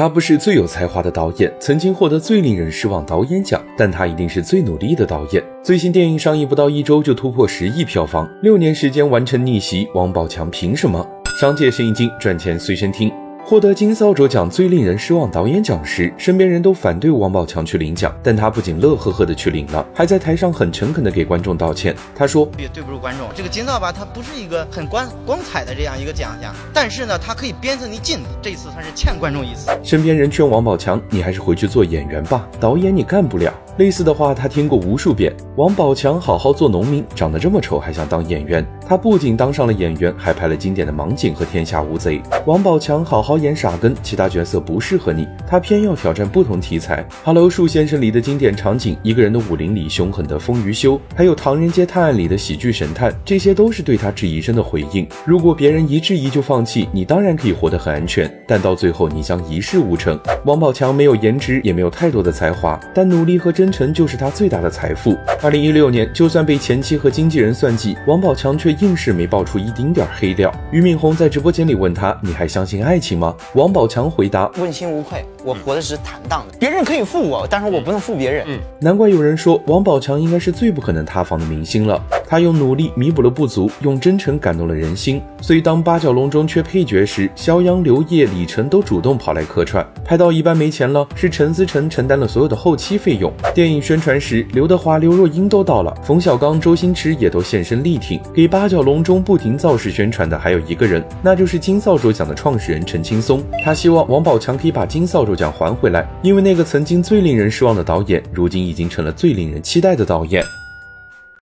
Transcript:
他不是最有才华的导演，曾经获得最令人失望导演奖，但他一定是最努力的导演。最新电影上映不到一周就突破十亿票房，六年时间完成逆袭，王宝强凭什么？商界生意经，赚钱随身听。获得金扫帚奖最令人失望导演奖时，身边人都反对王宝强去领奖，但他不仅乐呵呵的去领了，还在台上很诚恳的给观众道歉。他说：“也对不住观众，这个金扫把它不是一个很光光彩的这样一个奖项，但是呢，它可以鞭策你进，这次算是欠观众一次。”身边人劝王宝强：“你还是回去做演员吧，导演你干不了。”类似的话他听过无数遍。王宝强好好做农民，长得这么丑还想当演员？他不仅当上了演员，还拍了经典的《盲井》和《天下无贼》。王宝强好好演傻根，其他角色不适合你，他偏要挑战不同题材。《Hello 树先生》里的经典场景，一个人的武林里凶狠的风雨修，还有《唐人街探案》里的喜剧神探，这些都是对他质疑声的回应。如果别人一质疑就放弃，你当然可以活得很安全，但到最后你将一事无成。王宝强没有颜值，也没有太多的才华，但努力和真。真诚就是他最大的财富。二零一六年，就算被前妻和经纪人算计，王宝强却硬是没爆出一丁点黑料。俞敏洪在直播间里问他：“你还相信爱情吗？”王宝强回答：“问心无愧，我活的是坦荡的。别人可以负我，但是我不能负别人。”嗯，难怪有人说王宝强应该是最不可能塌房的明星了。他用努力弥补了不足，用真诚感动了人心。所以当八角笼中缺配角时，肖央、刘烨、李晨都主动跑来客串。拍到一半没钱了，是陈思诚承担了所有的后期费用。电影宣传时，刘德华、刘若英都到了，冯小刚、周星驰也都现身力挺。给八角笼中不停造势宣传的还有一个人，那就是金扫帚奖的创始人陈青松。他希望王宝强可以把金扫帚奖还回来，因为那个曾经最令人失望的导演，如今已经成了最令人期待的导演。